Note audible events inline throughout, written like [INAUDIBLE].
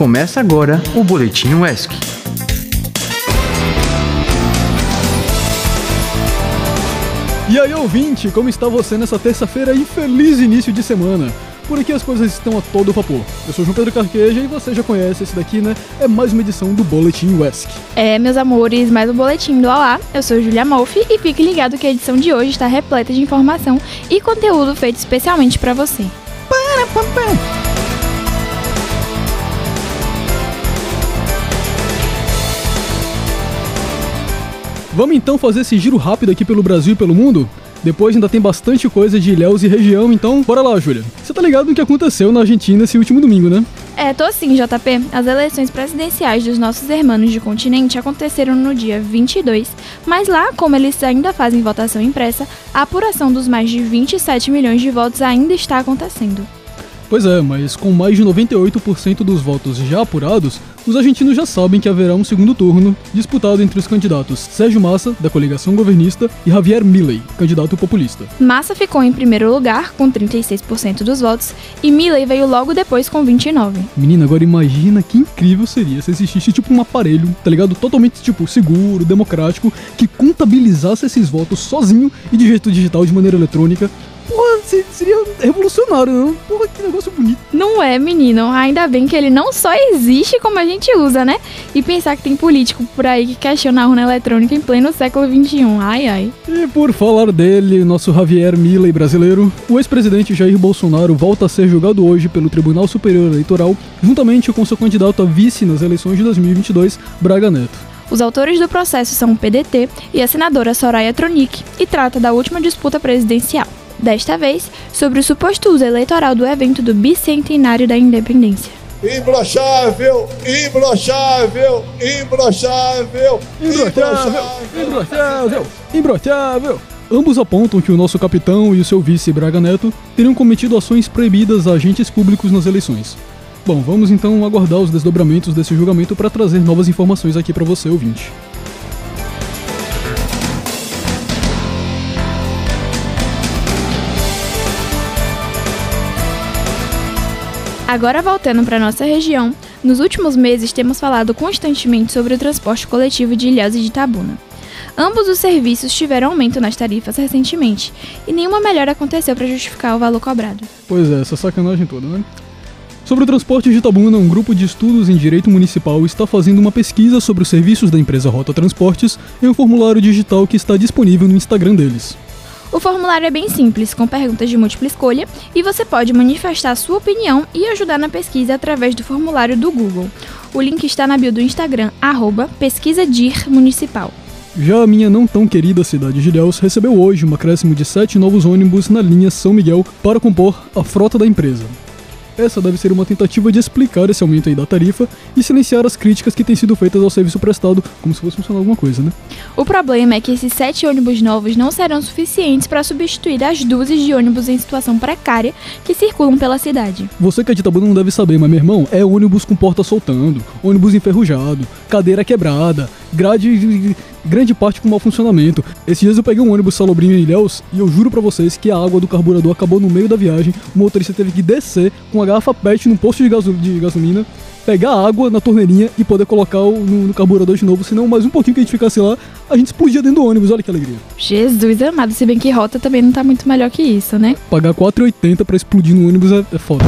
Começa agora o Boletim UESC. E aí, ouvinte, como está você nessa terça-feira e feliz início de semana? Por aqui as coisas estão a todo vapor. Eu sou João Pedro Carqueja e você já conhece esse daqui, né? É mais uma edição do Boletim UESC. É, meus amores, mais um boletim do Alá. Eu sou Julia Malfi e fique ligado que a edição de hoje está repleta de informação e conteúdo feito especialmente para você. Para, para, para. Vamos então fazer esse giro rápido aqui pelo Brasil e pelo mundo? Depois ainda tem bastante coisa de Ilhéus e região, então bora lá, Júlia. Você tá ligado no que aconteceu na Argentina esse último domingo, né? É, tô sim, JP. As eleições presidenciais dos nossos irmãos de continente aconteceram no dia 22, mas lá, como eles ainda fazem votação impressa, a apuração dos mais de 27 milhões de votos ainda está acontecendo. Pois é, mas com mais de 98% dos votos já apurados, os argentinos já sabem que haverá um segundo turno disputado entre os candidatos Sérgio Massa, da coligação governista, e Javier Milei, candidato populista. Massa ficou em primeiro lugar, com 36% dos votos, e Milei veio logo depois com 29%. Menina, agora imagina que incrível seria se existisse tipo um aparelho, tá ligado? Totalmente tipo seguro, democrático, que contabilizasse esses votos sozinho e de jeito digital de maneira eletrônica porra, seria revolucionário, não? Porra, que negócio bonito. Não é, menino. Ainda bem que ele não só existe como a gente usa, né? E pensar que tem político por aí que questiona a urna eletrônica em pleno século XXI. Ai, ai. E por falar dele, nosso Javier Milley brasileiro, o ex-presidente Jair Bolsonaro volta a ser julgado hoje pelo Tribunal Superior Eleitoral, juntamente com seu candidato a vice nas eleições de 2022, Braga Neto. Os autores do processo são o PDT e a senadora Soraya Tronic, e trata da última disputa presidencial desta vez sobre o suposto uso eleitoral do evento do bicentenário da independência. Imbrochável, imbrochável, imbrochável, imbrochável, imbrochável, imbrochável. Ambos apontam que o nosso capitão e o seu vice Braga Neto teriam cometido ações proibidas a agentes públicos nas eleições. Bom, vamos então aguardar os desdobramentos desse julgamento para trazer novas informações aqui para você, ouvinte. Agora voltando para nossa região, nos últimos meses temos falado constantemente sobre o transporte coletivo de Ilhéus e de Itabuna. Ambos os serviços tiveram aumento nas tarifas recentemente e nenhuma melhora aconteceu para justificar o valor cobrado. Pois é, essa sacanagem toda, né? Sobre o transporte de Itabuna, um grupo de estudos em direito municipal está fazendo uma pesquisa sobre os serviços da empresa Rota Transportes em um formulário digital que está disponível no Instagram deles. O formulário é bem simples, com perguntas de múltipla escolha, e você pode manifestar sua opinião e ajudar na pesquisa através do formulário do Google. O link está na bio do Instagram, arroba pesquisadirmunicipal. Já a minha não tão querida cidade de Ilhéus recebeu hoje um acréscimo de sete novos ônibus na linha São Miguel para compor a frota da empresa. Essa deve ser uma tentativa de explicar esse aumento aí da tarifa e silenciar as críticas que têm sido feitas ao serviço prestado, como se fosse funcionar alguma coisa, né? O problema é que esses sete ônibus novos não serão suficientes para substituir as dúzias de ônibus em situação precária que circulam pela cidade. Você que é de Itabuna não deve saber, mas meu irmão, é ônibus com porta soltando, ônibus enferrujado, cadeira quebrada, grade grande parte com mau funcionamento. Esses dias eu peguei um ônibus salobrinho em Ilhéus e eu juro para vocês que a água do carburador acabou no meio da viagem. O motorista teve que descer com a garrafa PET num posto de, gasol de gasolina, pegar água na torneirinha e poder colocar no, no, carburador de novo. Senão, mais um pouquinho que a gente ficasse lá, a gente explodia dentro do ônibus. Olha que alegria. Jesus amado, se bem que rota também não tá muito melhor que isso, né? Pagar 4,80 para explodir no ônibus é, é foda.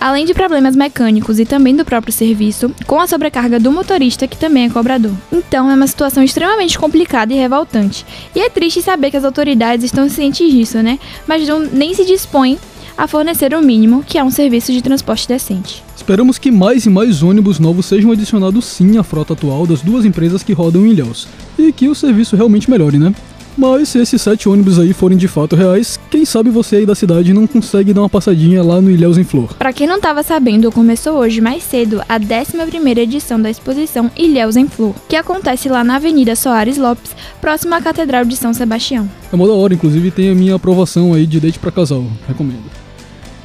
Além de problemas mecânicos e também do próprio serviço, com a sobrecarga do motorista, que também é cobrador. Então é uma situação extremamente complicada e revoltante. E é triste saber que as autoridades estão cientes disso, né? Mas não, nem se dispõem a fornecer o mínimo, que é um serviço de transporte decente. Esperamos que mais e mais ônibus novos sejam adicionados sim à frota atual das duas empresas que rodam em Ilhéus, e que o serviço realmente melhore, né? Mas se esses sete ônibus aí forem de fato reais, quem sabe você aí da cidade não consegue dar uma passadinha lá no Ilhéus em Flor. Para quem não estava sabendo, começou hoje mais cedo a 11ª edição da exposição Ilhéus em Flor, que acontece lá na Avenida Soares Lopes, próximo à Catedral de São Sebastião. É mó da hora, inclusive tem a minha aprovação aí de date para casal, recomendo.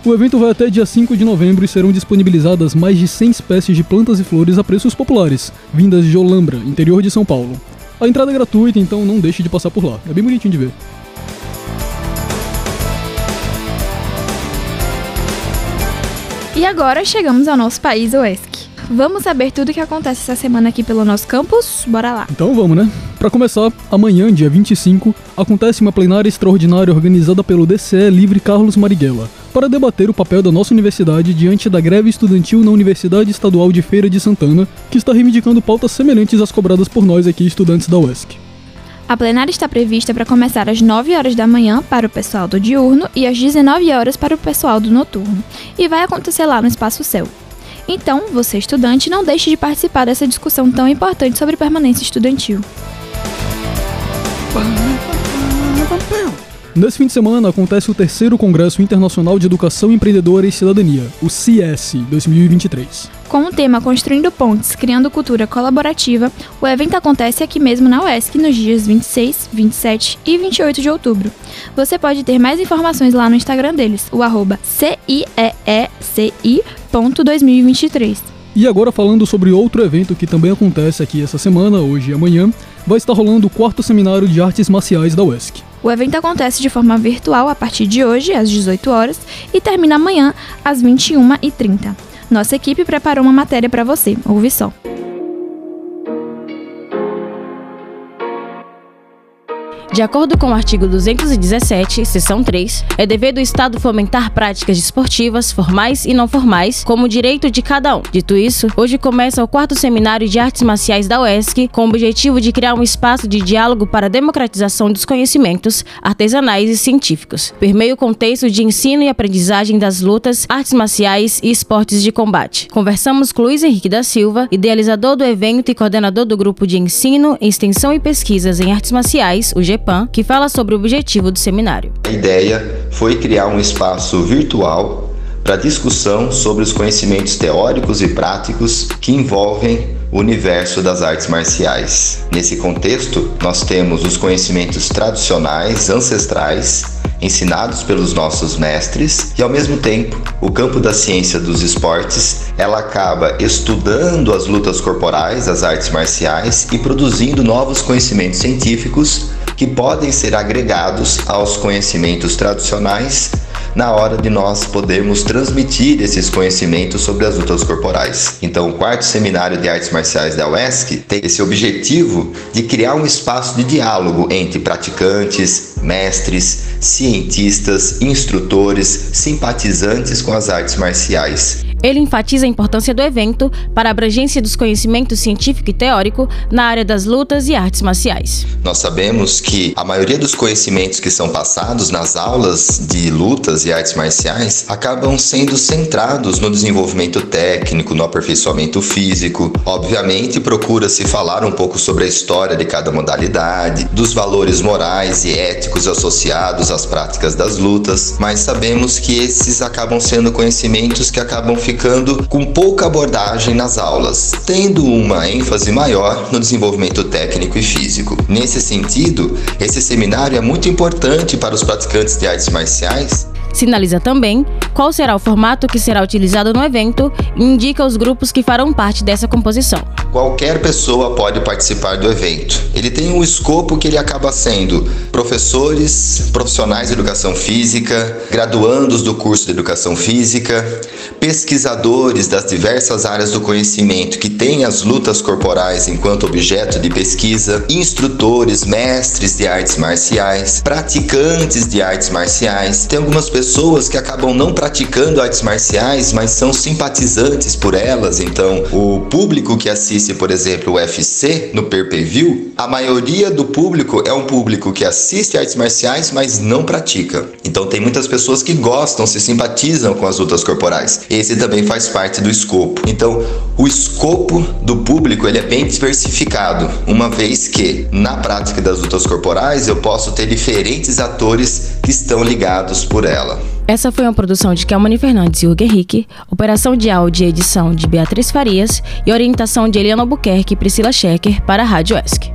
O evento vai até dia 5 de novembro e serão disponibilizadas mais de 100 espécies de plantas e flores a preços populares, vindas de Olambra, interior de São Paulo. A entrada é gratuita, então não deixe de passar por lá. É bem bonitinho de ver. E agora chegamos ao nosso país, o ESC. Vamos saber tudo o que acontece essa semana aqui pelo nosso campus? Bora lá. Então vamos, né? Para começar, amanhã, dia 25, acontece uma plenária extraordinária organizada pelo DCE Livre Carlos Marighella para debater o papel da nossa universidade diante da greve estudantil na Universidade Estadual de Feira de Santana, que está reivindicando pautas semelhantes às cobradas por nós aqui, estudantes da UESC. A plenária está prevista para começar às 9 horas da manhã para o pessoal do diurno e às 19 horas para o pessoal do noturno, e vai acontecer lá no Espaço Céu. Então, você estudante, não deixe de participar dessa discussão tão importante sobre permanência estudantil. Nesse fim de semana acontece o terceiro Congresso Internacional de Educação Empreendedora e Cidadania, o CS 2023. Com o tema Construindo Pontes, Criando Cultura Colaborativa, o evento acontece aqui mesmo na UESC nos dias 26, 27 e 28 de outubro. Você pode ter mais informações lá no Instagram deles, o arroba CIEECI.2023. E agora falando sobre outro evento que também acontece aqui essa semana, hoje e amanhã, vai estar rolando o quarto seminário de artes marciais da UESC. O evento acontece de forma virtual a partir de hoje, às 18 horas, e termina amanhã, às 21h30. Nossa equipe preparou uma matéria para você, ouve só. De acordo com o artigo 217, seção 3, é dever do Estado fomentar práticas desportivas, formais e não formais, como direito de cada um. Dito isso, hoje começa o quarto seminário de artes marciais da UESC, com o objetivo de criar um espaço de diálogo para a democratização dos conhecimentos artesanais e científicos, por meio contexto de ensino e aprendizagem das lutas, artes marciais e esportes de combate. Conversamos com Luiz Henrique da Silva, idealizador do evento e coordenador do grupo de ensino, extensão e pesquisas em artes marciais, o GP que fala sobre o objetivo do seminário. A ideia foi criar um espaço virtual para discussão sobre os conhecimentos teóricos e práticos que envolvem o universo das artes marciais. Nesse contexto, nós temos os conhecimentos tradicionais, ancestrais, ensinados pelos nossos mestres, e ao mesmo tempo, o campo da ciência dos esportes, ela acaba estudando as lutas corporais, as artes marciais e produzindo novos conhecimentos científicos que podem ser agregados aos conhecimentos tradicionais na hora de nós podermos transmitir esses conhecimentos sobre as lutas corporais. Então, o quarto seminário de artes marciais da UESC tem esse objetivo de criar um espaço de diálogo entre praticantes, mestres, cientistas, instrutores, simpatizantes com as artes marciais. Ele enfatiza a importância do evento para a abrangência dos conhecimentos científico e teórico na área das lutas e artes marciais. Nós sabemos que a maioria dos conhecimentos que são passados nas aulas de lutas e artes marciais acabam sendo centrados no desenvolvimento técnico, no aperfeiçoamento físico. Obviamente, procura-se falar um pouco sobre a história de cada modalidade, dos valores morais e éticos associados às práticas das lutas, mas sabemos que esses acabam sendo conhecimentos que acabam ficando ficando com pouca abordagem nas aulas, tendo uma ênfase maior no desenvolvimento técnico e físico. Nesse sentido, esse seminário é muito importante para os praticantes de artes marciais Sinaliza também qual será o formato que será utilizado no evento e indica os grupos que farão parte dessa composição. Qualquer pessoa pode participar do evento. Ele tem um escopo que ele acaba sendo professores, profissionais de educação física, graduandos do curso de educação física, pesquisadores das diversas áreas do conhecimento que têm as lutas corporais enquanto objeto de pesquisa, instrutores, mestres de artes marciais, praticantes de artes marciais. Tem algumas pessoas que acabam não praticando artes marciais, mas são simpatizantes por elas. Então, o público que assiste, por exemplo, o UFC no pay-per-view, a maioria do público é um público que assiste artes marciais, mas não pratica. Então, tem muitas pessoas que gostam, se simpatizam com as lutas corporais. Esse também faz parte do escopo. Então, o escopo do público ele é bem diversificado, uma vez que na prática das lutas corporais eu posso ter diferentes atores que estão ligados por ela. Essa foi uma produção de Kelmani Fernandes e Hugo Henrique, operação de áudio e edição de Beatriz Farias e orientação de Eliana Albuquerque e Priscila Schecker para a Rádio ESC.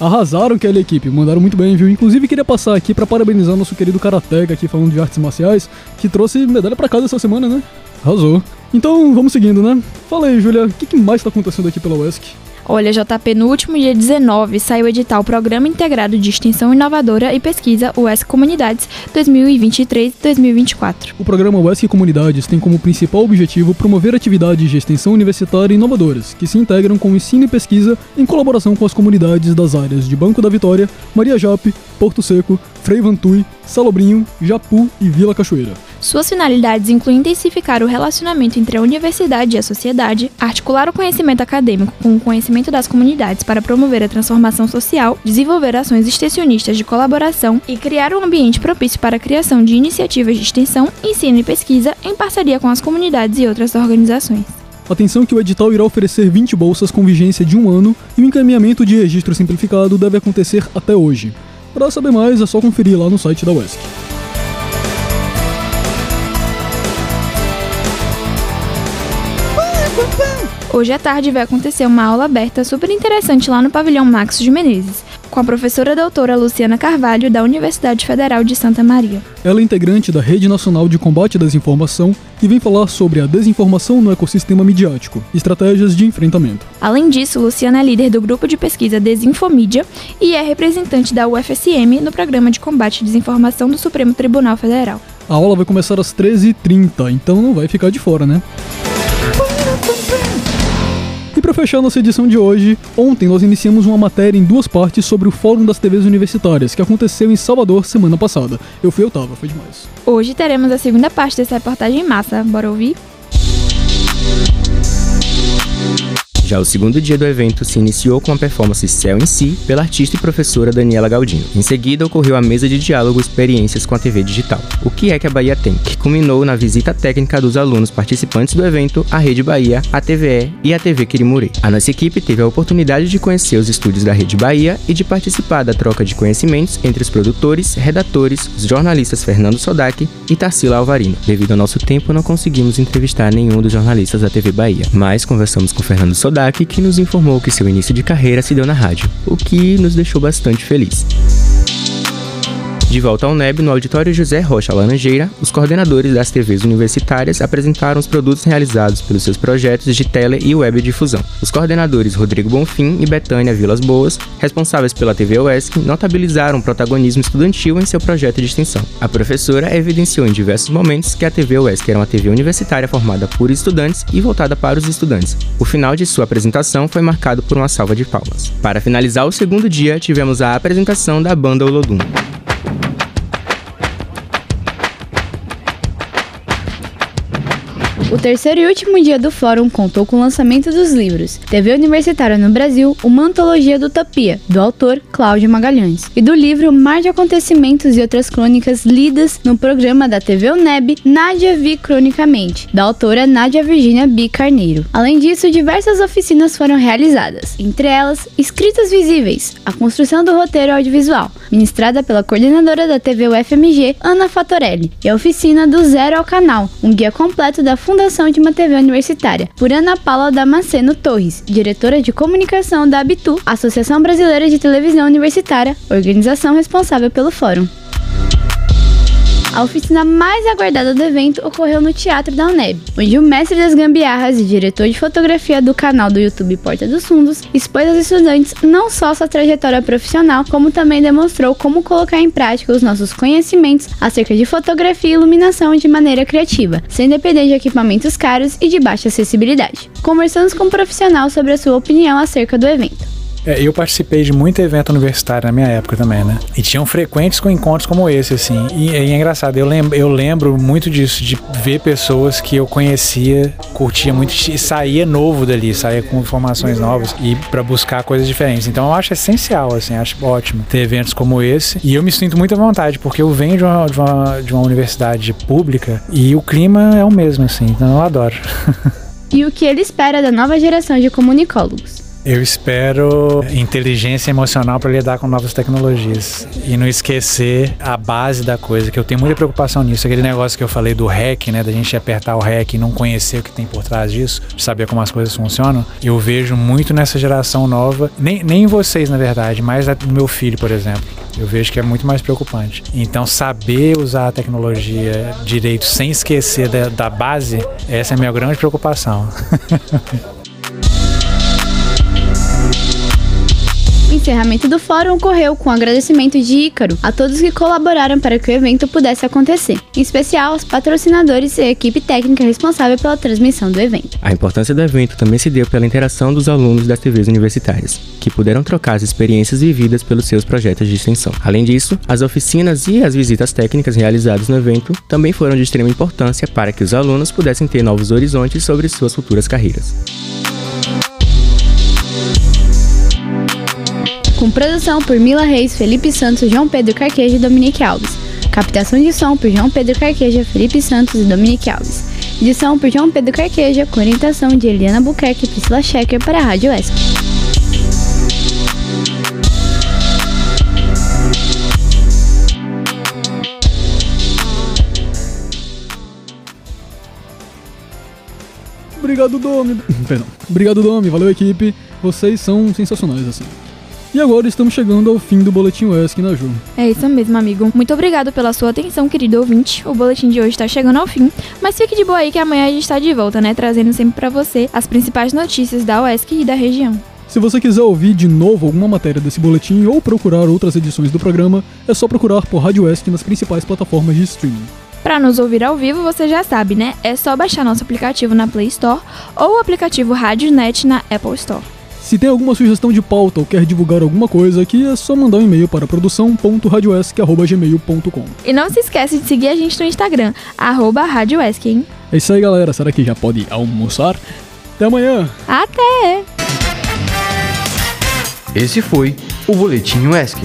Arrasaram, Kelly equipe, mandaram muito bem, viu? Inclusive queria passar aqui para parabenizar nosso querido Karateka aqui falando de artes marciais, que trouxe medalha para casa essa semana, né? Arrasou. Então, vamos seguindo, né? Fala aí, Julia, o que, que mais tá acontecendo aqui pela UESC? Olha, JP, no último dia 19 saiu o edital Programa Integrado de Extensão Inovadora e Pesquisa UESC Comunidades 2023-2024. O programa UESC Comunidades tem como principal objetivo promover atividades de extensão universitária inovadoras, que se integram com ensino e pesquisa em colaboração com as comunidades das áreas de Banco da Vitória, Maria Jape, Porto Seco, Frei Vantui, Salobrinho, Japu e Vila Cachoeira. Suas finalidades incluem intensificar o relacionamento entre a universidade e a sociedade, articular o conhecimento acadêmico com o conhecimento das comunidades para promover a transformação social, desenvolver ações extensionistas de colaboração e criar um ambiente propício para a criação de iniciativas de extensão, ensino e pesquisa em parceria com as comunidades e outras organizações. Atenção que o edital irá oferecer 20 bolsas com vigência de um ano e o encaminhamento de registro simplificado deve acontecer até hoje. Para saber mais é só conferir lá no site da UESC. Hoje à tarde vai acontecer uma aula aberta super interessante lá no pavilhão Max de Menezes, com a professora doutora Luciana Carvalho, da Universidade Federal de Santa Maria. Ela é integrante da Rede Nacional de Combate à Desinformação e vem falar sobre a desinformação no ecossistema midiático, estratégias de enfrentamento. Além disso, Luciana é líder do grupo de pesquisa Desinfomídia e é representante da UFSM no programa de combate à desinformação do Supremo Tribunal Federal. A aula vai começar às 13h30, então não vai ficar de fora, né? E para fechar nossa edição de hoje, ontem nós iniciamos uma matéria em duas partes sobre o Fórum das TVs Universitárias, que aconteceu em Salvador semana passada. Eu fui, eu tava, foi demais. Hoje teremos a segunda parte dessa reportagem em massa. Bora ouvir? Já o segundo dia do evento se iniciou com a performance Céu em Si pela artista e professora Daniela Galdino. Em seguida, ocorreu a mesa de diálogo Experiências com a TV Digital. O que é que a Bahia tem? Que culminou na visita técnica dos alunos participantes do evento à Rede Bahia, a TVE e a TV Quirimuri. A nossa equipe teve a oportunidade de conhecer os estúdios da Rede Bahia e de participar da troca de conhecimentos entre os produtores, redatores, os jornalistas Fernando Sodak e Tarsila Alvarino. Devido ao nosso tempo, não conseguimos entrevistar nenhum dos jornalistas da TV Bahia, mas conversamos com Fernando Que nos informou que seu início de carreira se deu na rádio, o que nos deixou bastante feliz. De volta ao NEB, no auditório José Rocha Laranjeira, os coordenadores das TVs universitárias apresentaram os produtos realizados pelos seus projetos de tele e web difusão. Os coordenadores Rodrigo Bonfim e Betânia Vilas Boas, responsáveis pela TV UESC, notabilizaram o protagonismo estudantil em seu projeto de extensão. A professora evidenciou em diversos momentos que a TV UESC era uma TV universitária formada por estudantes e voltada para os estudantes. O final de sua apresentação foi marcado por uma salva de palmas. Para finalizar o segundo dia, tivemos a apresentação da banda Olodum. O terceiro e último dia do fórum contou com o lançamento dos livros TV Universitária no Brasil, uma antologia do Utopia, do autor Cláudio Magalhães, e do livro Mar de Acontecimentos e Outras Crônicas lidas no programa da TV UNEB Nádia Vi Cronicamente, da autora Nádia Virginia B. Carneiro. Além disso, diversas oficinas foram realizadas, entre elas Escritas Visíveis, a construção do roteiro audiovisual, ministrada pela coordenadora da TV UFMG, Ana Fatorelli, e a oficina do Zero ao Canal, um guia completo da Fundação de uma TV Universitária, por Ana Paula Damasceno Torres, diretora de comunicação da Abitu, Associação Brasileira de Televisão Universitária, organização responsável pelo fórum. A oficina mais aguardada do evento ocorreu no Teatro da UNEB, onde o mestre das gambiarras e diretor de fotografia do canal do YouTube Porta dos Fundos expôs aos estudantes não só sua trajetória profissional, como também demonstrou como colocar em prática os nossos conhecimentos acerca de fotografia e iluminação de maneira criativa, sem depender de equipamentos caros e de baixa acessibilidade. Conversamos com um profissional sobre a sua opinião acerca do evento. É, eu participei de muito evento universitário na minha época também, né? E tinham frequentes com encontros como esse, assim. E, e é engraçado, eu lembro, eu lembro muito disso, de ver pessoas que eu conhecia, curtia muito e saía novo dali, saía com informações novas e para buscar coisas diferentes. Então eu acho essencial, assim, acho ótimo ter eventos como esse. E eu me sinto muito à vontade, porque eu venho de uma, de uma, de uma universidade pública e o clima é o mesmo, assim. Então eu adoro. [LAUGHS] e o que ele espera da nova geração de comunicólogos? Eu espero inteligência emocional para lidar com novas tecnologias e não esquecer a base da coisa, que eu tenho muita preocupação nisso. Aquele negócio que eu falei do REC, né, da gente apertar o REC e não conhecer o que tem por trás disso, saber como as coisas funcionam. Eu vejo muito nessa geração nova, nem, nem em vocês, na verdade, mas no meu filho, por exemplo. Eu vejo que é muito mais preocupante. Então, saber usar a tecnologia direito sem esquecer da, da base, essa é a minha grande preocupação. [LAUGHS] encerramento do fórum ocorreu com agradecimento de Ícaro a todos que colaboraram para que o evento pudesse acontecer, em especial aos patrocinadores e a equipe técnica responsável pela transmissão do evento. A importância do evento também se deu pela interação dos alunos das TVs universitárias, que puderam trocar as experiências vividas pelos seus projetos de extensão. Além disso, as oficinas e as visitas técnicas realizadas no evento também foram de extrema importância para que os alunos pudessem ter novos horizontes sobre suas futuras carreiras. Com produção por Mila Reis, Felipe Santos, João Pedro Carqueja e Dominique Alves. Captação de som por João Pedro Carqueja, Felipe Santos e Dominique Alves. Edição por João Pedro Carqueja, com orientação de Eliana Buquerque e Priscila Schecker para a Rádio ESC. Obrigado, Domi. [LAUGHS] Perdão. Obrigado, Domi. Valeu, equipe. Vocês são sensacionais, assim. E agora estamos chegando ao fim do Boletim UESC na Ju. É isso mesmo, amigo. Muito obrigado pela sua atenção, querido ouvinte. O boletim de hoje está chegando ao fim, mas fique de boa aí que amanhã a gente está de volta, né? Trazendo sempre para você as principais notícias da UESC e da região. Se você quiser ouvir de novo alguma matéria desse boletim ou procurar outras edições do programa, é só procurar por Rádio UESC nas principais plataformas de streaming. Para nos ouvir ao vivo, você já sabe, né? É só baixar nosso aplicativo na Play Store ou o aplicativo RádioNet na Apple Store. Se tem alguma sugestão de pauta ou quer divulgar alguma coisa aqui, é só mandar um e-mail para produção.radioesc.gmail.com. E não se esquece de seguir a gente no Instagram, arroba RádioESC, hein? É isso aí, galera. Será que já pode almoçar? Até amanhã! Até! Esse foi o Boletim UESC.